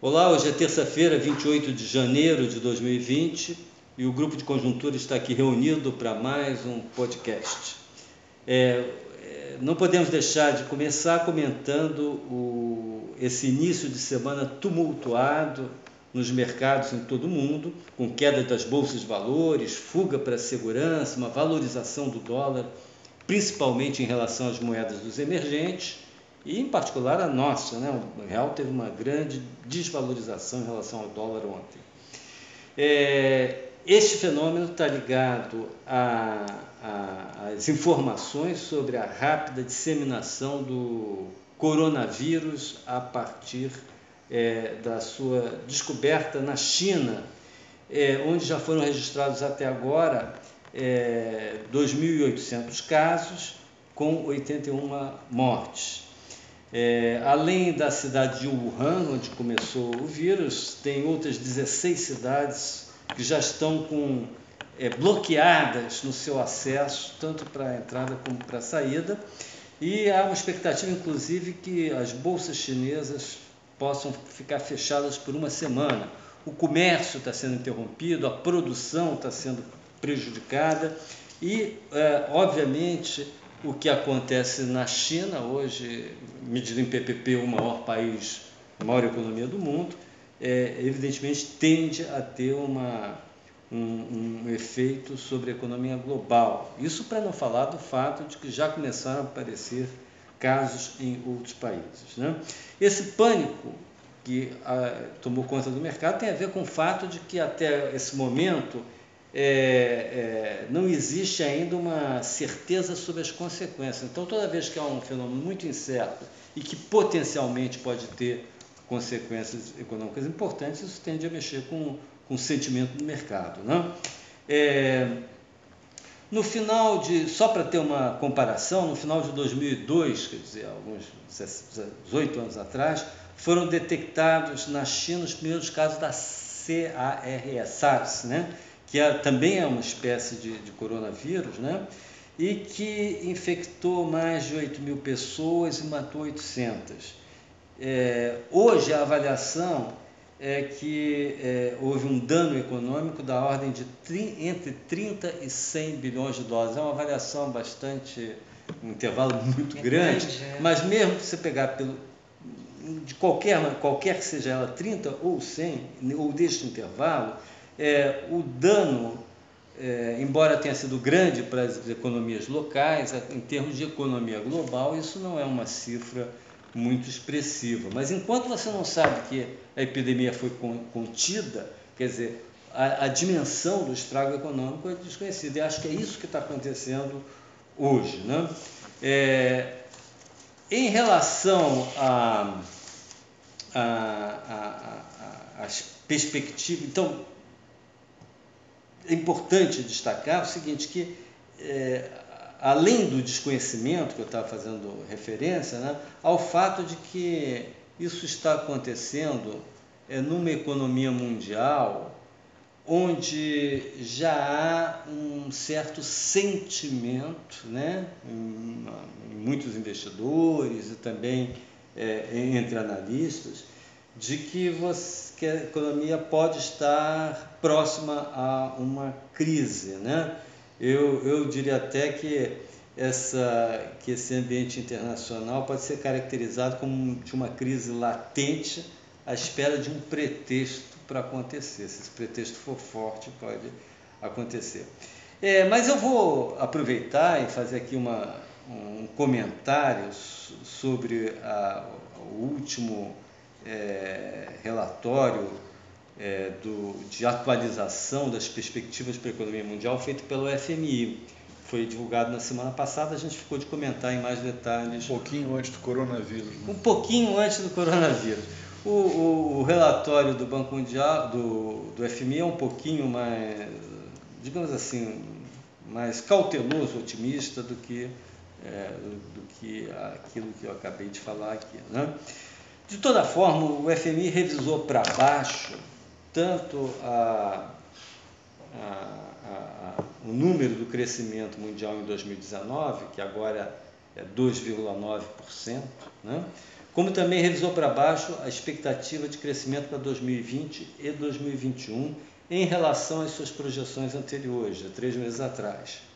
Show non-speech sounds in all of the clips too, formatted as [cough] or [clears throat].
Olá, hoje é terça-feira, 28 de janeiro de 2020 e o grupo de conjuntura está aqui reunido para mais um podcast. É, é, não podemos deixar de começar comentando o, esse início de semana tumultuado nos mercados em todo o mundo, com queda das bolsas de valores, fuga para a segurança, uma valorização do dólar, principalmente em relação às moedas dos emergentes e em particular a nossa. Né? O real teve uma grande desvalorização em relação ao dólar ontem. É, este fenômeno está ligado às informações sobre a rápida disseminação do coronavírus a partir é, da sua descoberta na China, é, onde já foram registrados até agora é, 2.800 casos, com 81 mortes. É, além da cidade de Wuhan, onde começou o vírus, tem outras 16 cidades que já estão com, é, bloqueadas no seu acesso, tanto para a entrada como para a saída. E há uma expectativa, inclusive, que as bolsas chinesas possam ficar fechadas por uma semana. O comércio está sendo interrompido, a produção está sendo prejudicada e, é, obviamente, o que acontece na China, hoje, medido em PPP, o maior país, a maior economia do mundo, é, evidentemente tende a ter uma, um, um, efeito sobre a economia global. Isso para não falar do fato de que já começaram a aparecer casos em outros países. Né? Esse pânico que a, tomou conta do mercado tem a ver com o fato de que até esse momento é, é, não existe ainda uma certeza sobre as consequências. Então, toda vez que há um fenômeno muito incerto e que potencialmente pode ter consequências econômicas importantes, isso tende a mexer com, com o sentimento do mercado. Né? É, no final de, só para ter uma comparação, no final de 2002, quer dizer, alguns 18 anos atrás, foram detectados na China os primeiros casos da CARS, SARS, né? Que é, também é uma espécie de, de coronavírus, né? e que infectou mais de 8 mil pessoas e matou 800. É, hoje a avaliação é que é, houve um dano econômico da ordem de tri, entre 30 e 100 bilhões de dólares. É uma avaliação bastante, um intervalo muito é grande, grande é. mas mesmo que você pegar pelo, de qualquer, qualquer que seja ela, 30 ou 100, ou deste intervalo, é, o dano, é, embora tenha sido grande para as economias locais, em termos de economia global, isso não é uma cifra muito expressiva. Mas enquanto você não sabe que a epidemia foi contida, quer dizer, a, a dimensão do estrago econômico é desconhecida. E acho que é isso que está acontecendo hoje. Né? É, em relação a, a, a, a, as perspectivas, então, é importante destacar o seguinte, que é, além do desconhecimento que eu estava fazendo referência, né, ao fato de que isso está acontecendo é, numa economia mundial onde já há um certo sentimento né, em, em muitos investidores e também é, entre analistas de que, você, que a economia pode estar próxima a uma crise. Né? Eu, eu diria até que, essa, que esse ambiente internacional pode ser caracterizado como de uma crise latente à espera de um pretexto para acontecer. Se esse pretexto for forte, pode acontecer. É, mas eu vou aproveitar e fazer aqui uma, um comentário sobre a, o último é, relatório é, do, de atualização das perspectivas para a economia mundial feito pelo FMI. Foi divulgado na semana passada, a gente ficou de comentar em mais detalhes. Um pouquinho antes do coronavírus. Né? Um pouquinho antes do coronavírus. O, o, o, relatório do Banco Mundial, do, do FMI, é um pouquinho mais, digamos assim, mais cauteloso, otimista do que, é, do, que aquilo que eu acabei de falar aqui. Né? De toda forma, o FMI revisou para baixo tanto a, a, a, o número do crescimento mundial em 2019, que agora é 2,9%, né? como também revisou para baixo a expectativa de crescimento para 2020 e 2021 em relação às suas projeções anteriores, três meses atrás.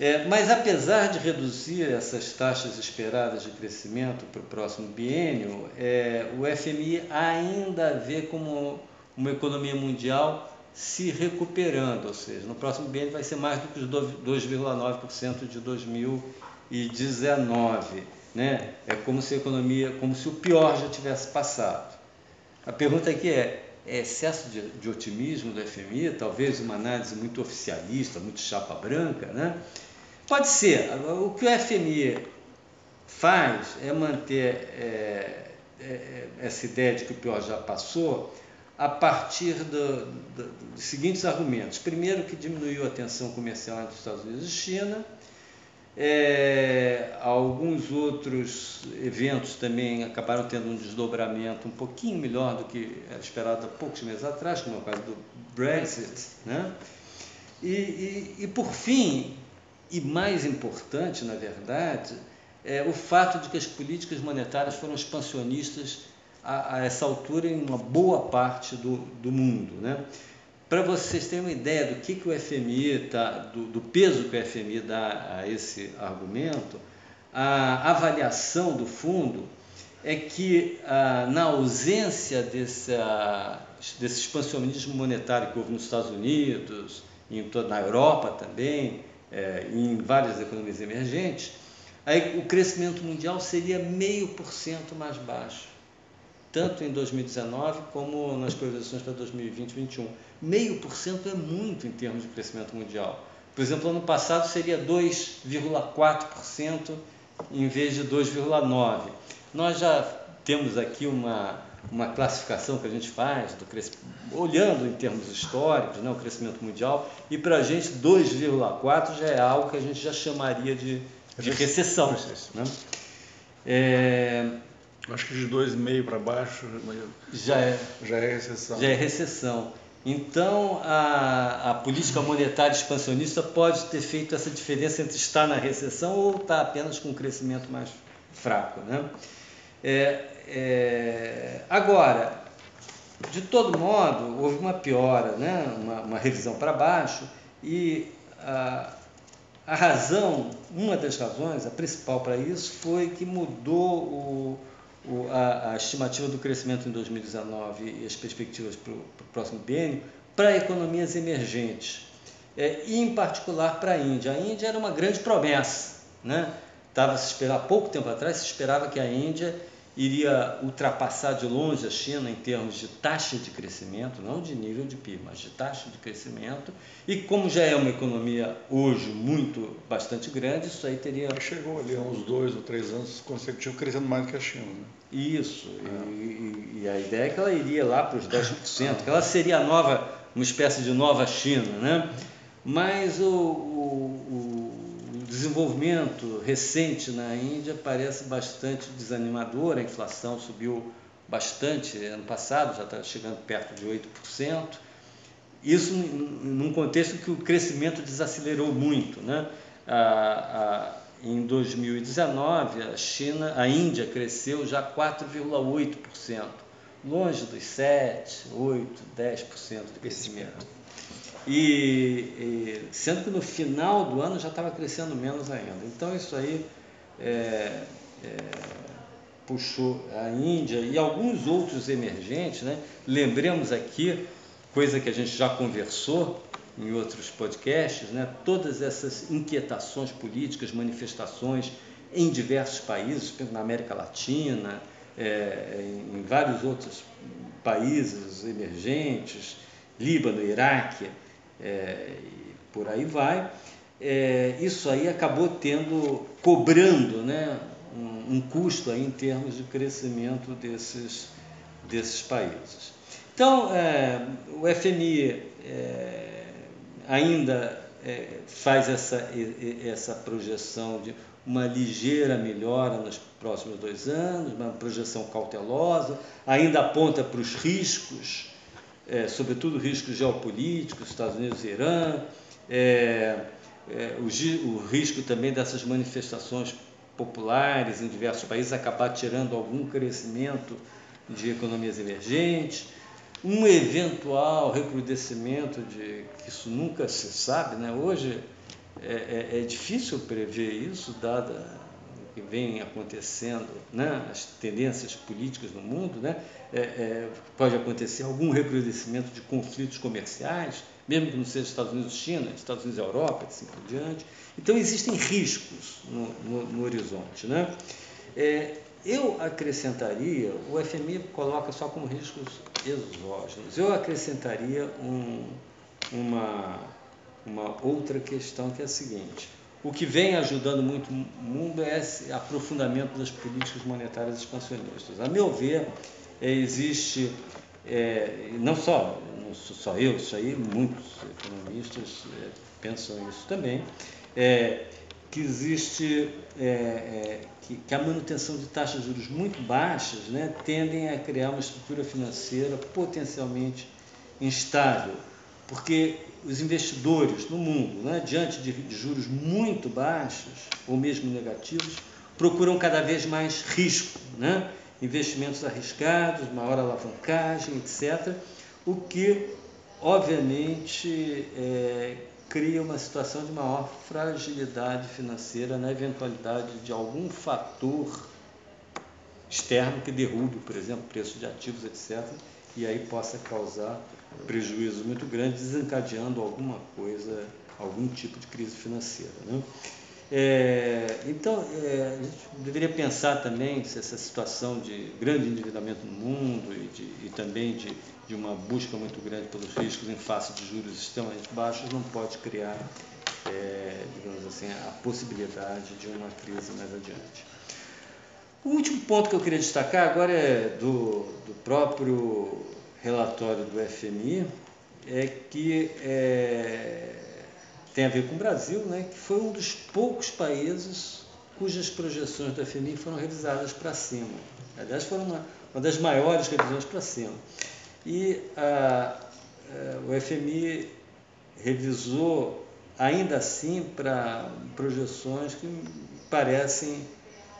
É, mas apesar de reduzir essas taxas esperadas de crescimento para o próximo biênio, é, o FMI ainda vê como uma economia mundial se recuperando, ou seja, no próximo biênio vai ser mais do que os 2,9% de 2019. Né? É como se a economia, como se o pior já tivesse passado. A pergunta aqui é, excesso de, de otimismo do FMI, talvez uma análise muito oficialista, muito chapa branca, né? Pode ser. O que o FMI faz é manter é, é, é, essa ideia de que o pior já passou a partir do, do, dos seguintes argumentos. Primeiro, que diminuiu a tensão comercial entre os Estados Unidos e China. É, alguns outros eventos também acabaram tendo um desdobramento um pouquinho melhor do que era esperado há poucos meses atrás, como é o caso do Brexit. Né? E, e, e por fim, e mais importante, na verdade, é o fato de que as políticas monetárias foram expansionistas a, a essa altura em uma boa parte do, do mundo. Né? Para vocês terem uma ideia do que, que o FMI tá, do, do peso que o FMI dá a esse argumento, a avaliação do fundo é que ah, na ausência desse, ah, desse expansionismo monetário que houve nos Estados Unidos, em toda na Europa também, é, em várias economias emergentes, aí o crescimento mundial seria meio por cento mais baixo, tanto em 2019 como nas projeções para 2020 e 2021. Meio por cento é muito em termos de crescimento mundial. Por exemplo, ano passado seria 2,4% em vez de 2,9%. Nós já temos aqui uma uma classificação que a gente faz, do olhando em termos históricos, né, o crescimento mundial, e para a gente 2,4 já é algo que a gente já chamaria de, de recessão. Né? É, Acho que de 2,5 para baixo já é, já é recessão. Já é recessão. Então, a, a política monetária expansionista pode ter feito essa diferença entre estar na recessão ou estar apenas com um crescimento mais fraco. Né? É, é, agora, de todo modo, houve uma piora, né? uma, uma revisão para baixo, e a, a razão, uma das razões, a principal para isso, foi que mudou o, o, a, a, estimativa do crescimento em 2019 e as perspectivas para o próximo biênio para economias emergentes, é, e em particular para a Índia. A Índia era uma grande promessa. Né? Estava se esperar, pouco tempo atrás, se esperava que a Índia iria ultrapassar de longe a China em termos de taxa de crescimento, não de nível de PIB, mas de taxa de crescimento. E como já é uma economia hoje muito bastante grande, isso aí teria. Chegou ali há uns dois ou três anos consecutivos crescendo mais do que a China. Né? Isso. É. E, e, a ideia é que ela iria lá para os 10%, que ela seria a nova, uma espécie de nova China, né? Mas o desenvolvimento recente na Índia parece bastante desanimador. A inflação subiu bastante ano passado, já está chegando perto de 8%. Isso num contexto que o crescimento desacelerou muito. Né? A, a, em 2019, a China, a Índia cresceu já 4,8%, longe dos 7, 8, 10% de crescimento. E, e, sendo que no final do ano já estava crescendo menos ainda. Então isso aí é, é, puxou a Índia e alguns outros emergentes, né? Lembremos aqui, coisa que a gente já conversou em outros podcasts, né? Todas essas inquietações políticas, manifestações em diversos países, na América Latina, é, em vários outros países emergentes, Líbano, Iraque, é, por aí vai. É, isso aí acabou tendo, cobrando né, um, um, custo aí em termos de crescimento desses, desses países. Então, é, o FMI é, ainda é, faz essa, essa projeção de uma ligeira melhora nos próximos dois anos, uma projeção cautelosa, ainda aponta para os riscos é, sobretudo riscos geopolíticos, Estados Unidos e Irã, é, é, o, o, risco também dessas manifestações populares em diversos países, acabar tirando algum crescimento de economias emergentes, um eventual recrudescimento de que isso nunca se sabe, né? Hoje é, é, é difícil prever isso, dada que vem acontecendo, né? As tendências políticas no mundo, né? É, é pode acontecer algum recrudescimento de conflitos comerciais, mesmo que não seja Estados Unidos China, Estados Unidos Europa, assim por diante. Então existem riscos no, no, no horizonte, né? É, eu acrescentaria, o FMI coloca só como riscos exógenos, eu acrescentaria um, uma, uma outra questão que é a seguinte: o que vem ajudando muito o mundo é esse aprofundamento das políticas monetárias expansionistas. A meu ver, é, existe, é, não só, não só eu, isso aí muitos economistas é, pensam isso também, é, que existe é, é, que, que, a manutenção de taxas de juros muito baixas né, tendem a criar uma estrutura financeira potencialmente instável, porque os investidores no mundo, né, diante de, juros muito baixos ou mesmo negativos, procuram cada vez mais risco, né? investimentos arriscados, maior alavancagem, etc., o que, obviamente, é, cria uma situação de maior fragilidade financeira na eventualidade de algum fator externo que derrube, por exemplo, preço de ativos, etc., e aí possa causar prejuízo muito grande, desencadeando alguma coisa, algum tipo de crise financeira. Né? É, então, é, a gente deveria pensar também se essa situação de grande endividamento no mundo e, de, e também de, de, uma busca muito grande pelos riscos em face de juros extremamente baixos não pode criar, é, digamos assim, a possibilidade de uma crise mais adiante. O último ponto que eu queria destacar agora é do, próprio relatório do FMI, é que é, tem a ver com o Brasil, né, que foi um dos poucos países cujas projeções do FMI foram revisadas para cima. Aliás, foram uma, uma das maiores revisões para cima. E a, a, o FMI revisou, ainda assim, para projeções que parecem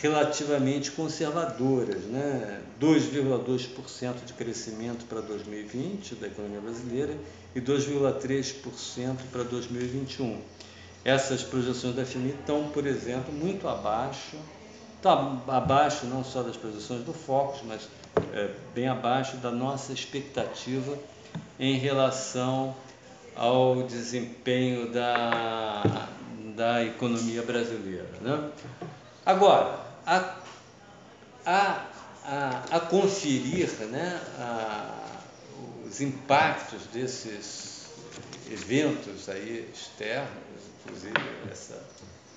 relativamente conservadoras, né? 2,2% de crescimento para 2020 da economia brasileira e 2,3% para 2021. Essas projeções da FMI estão, por exemplo, muito abaixo, está abaixo não só das projeções do Focus, mas é, bem abaixo da nossa expectativa em relação ao desempenho da, da economia brasileira. Né? Agora, a, a, a, conferir né, a, os impactos desses eventos aí externos, inclusive essa,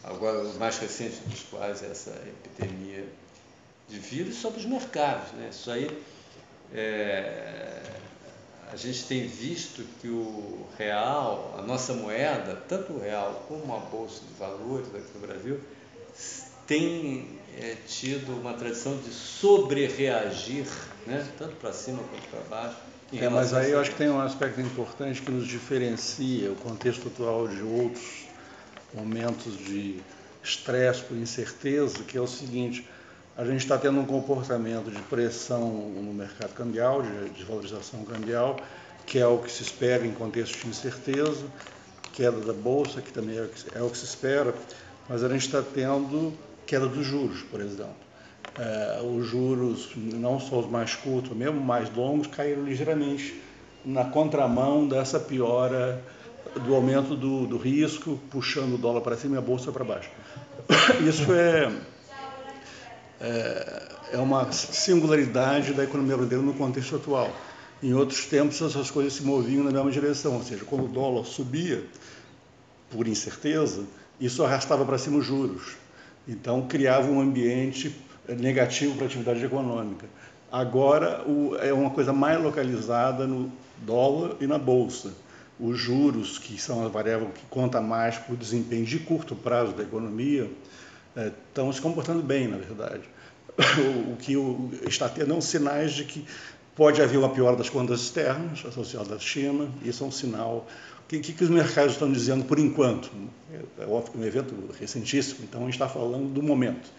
agora o mais recente dos quais é essa epidemia de vírus, sobre os mercados. Né? Isso aí é, a gente tem visto que o real, a nossa moeda, tanto o real como a Bolsa de Valores aqui no Brasil, tem é, tido uma tradição de sobre-reagir, né? tanto para cima quanto para baixo. É, mas aí eu acho que tem um aspecto importante que nos diferencia o contexto atual de outros momentos de estresse por incerteza, que é o seguinte, a gente está tendo um comportamento de pressão no mercado cambial, de desvalorização cambial, que é o que se espera em contexto de incerteza, queda da bolsa, que também é o que, é o que se espera, mas a gente está tendo queda dos juros, por exemplo. É, os juros, não só os mais curtos, mesmo mais longos, caíram ligeiramente na contramão dessa piora do aumento do, do risco, puxando o dólar para cima e a bolsa para baixo. [coughs] Isso é, é, é uma singularidade da economia brasileira no contexto atual. Em outros tempos, essas coisas se moviam na mesma direção, ou seja, quando o dólar subia, por incerteza, isso arrastava para cima os juros. Então, criava um ambiente negativo para a atividade econômica. Agora, o, é uma coisa mais localizada no dólar e na bolsa. Os juros, que são a variável que conta mais para o desempenho de curto prazo da economia, é, estão se comportando bem, na verdade. [laughs] O, o que o, está tendo sinais de que pode haver uma piora das contas externas associadas à China, isso é um sinal que, que, os mercados estão dizendo por enquanto? É que é um evento recentíssimo, então a gente está falando do momento.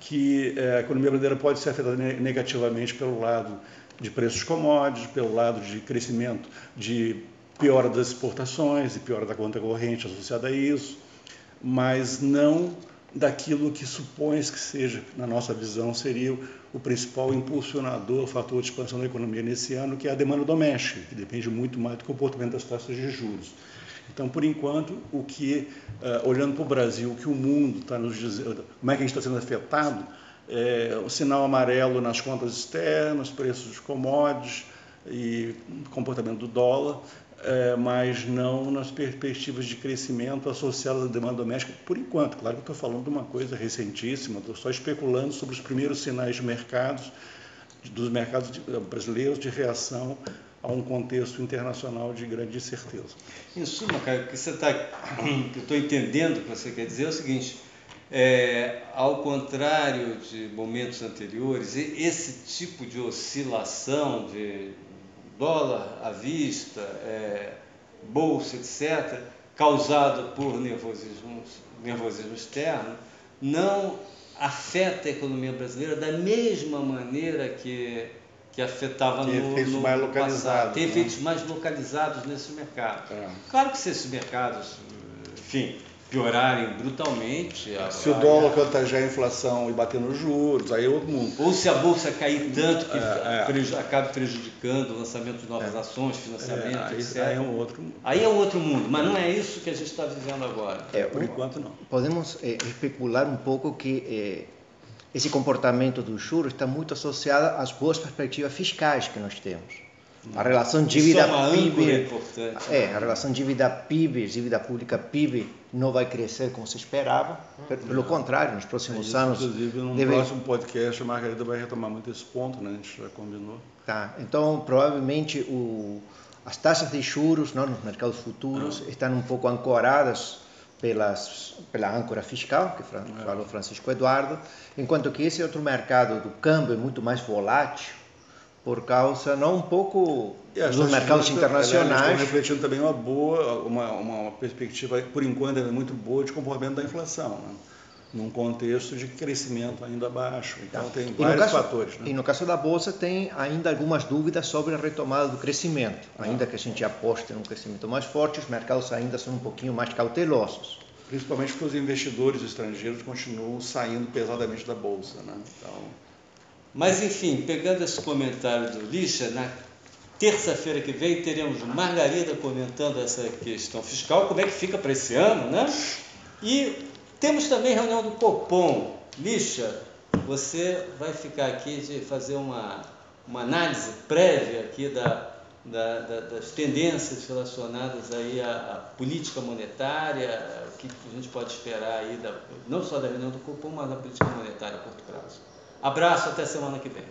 Que é, a economia brasileira pode ser afetada negativamente pelo lado de preços commodities, pelo lado de crescimento, de piora das exportações e piora da conta corrente associada a isso, mas não daquilo que supõe que seja, na nossa visão, seria o principal impulsionador, fator de expansão da economia nesse ano, que é a demanda doméstica, que depende muito mais do comportamento das taxas de juros. Então, por enquanto, o que, uh, olhando para o Brasil, o que o mundo está nos dizendo, como é que a gente está sendo afetado, é o sinal amarelo nas contas externas, preços de commodities e comportamento do dólar, é, mas não nas perspectivas de crescimento associadas à demanda doméstica, por enquanto. Claro que estou falando de uma coisa recentíssima, estou só especulando sobre os primeiros sinais de mercados, dos mercados brasileiros de reação a um contexto internacional de grande incerteza. Em suma, o que você [clears throat] está, eu estou entendendo o que você quer dizer é o seguinte: é, ao contrário de momentos anteriores, esse tipo de oscilação de dólar à vista, é, bolsa, etc., causado por nervosismo, nervosismo externo, não afeta a economia brasileira da mesma maneira que, que afetava Tem no, efeitos no mais localizados. Tem né? efeitos mais localizados nesses mercados. É. Claro que se esses mercados, enfim, piorarem brutalmente. Se o dólar contagiar a inflação e bater nos juros, aí é outro mundo. Ou se a bolsa cair tanto que É, é. preju- acabe prejudicando o lançamento de novas ações, financiamento, É, aí, etc. aí é um outro mundo. Aí é um outro mundo, mas não é isso que a gente está vivendo agora. É, Por um- enquanto, não. podemos eh, especular um pouco que eh, esse comportamento do juros está muito associado às boas perspectivas fiscais que nós temos. A relação é âncora dívida-PIB, importante. é, a relação dívida-PIB, dívida pública PIB, não vai crescer como se esperava. Pe- Pelo contrário, nos próximos Isso, anos inclusive, no deve- próximo podcast, a Margarida vai retomar muito esse ponto, né? A gente já combinou. Tá, então provavelmente o, as taxas de juros não, nos mercados futuros estão um pouco ancoradas pelas, pela âncora fiscal, que Fran- falou Francisco Eduardo, enquanto que esse outro mercado do câmbio é muito mais volátil, por causa, não um pouco E dos mercados internacionais, estão refletindo também uma boa, uma, uma perspectiva, por enquanto, ainda muito boa de comportamento da inflação, né? num contexto de crescimento ainda baixo. Então, tem E no vários caso- fatores. E Né? no caso da Bolsa tem ainda algumas dúvidas sobre a retomada do crescimento. Ainda que a gente aposte num crescimento mais forte, os mercados ainda são um pouquinho mais cautelosos. Principalmente porque os investidores estrangeiros continuam saindo pesadamente da Bolsa. Né? Então, Mas, enfim, pegando esse comentário do Lixa, na terça-feira que vem teremos Margarida comentando essa questão fiscal, como é que fica para esse ano, né? E temos também reunião do Copom. Lixa, você vai ficar aqui de fazer uma, uma análise prévia aqui da, da- da- das tendências relacionadas aí à, à política monetária, o que a gente pode esperar aí, da, não só da reunião do Copom, mas da política monetária a curto prazo. Abraço, até semana que vem.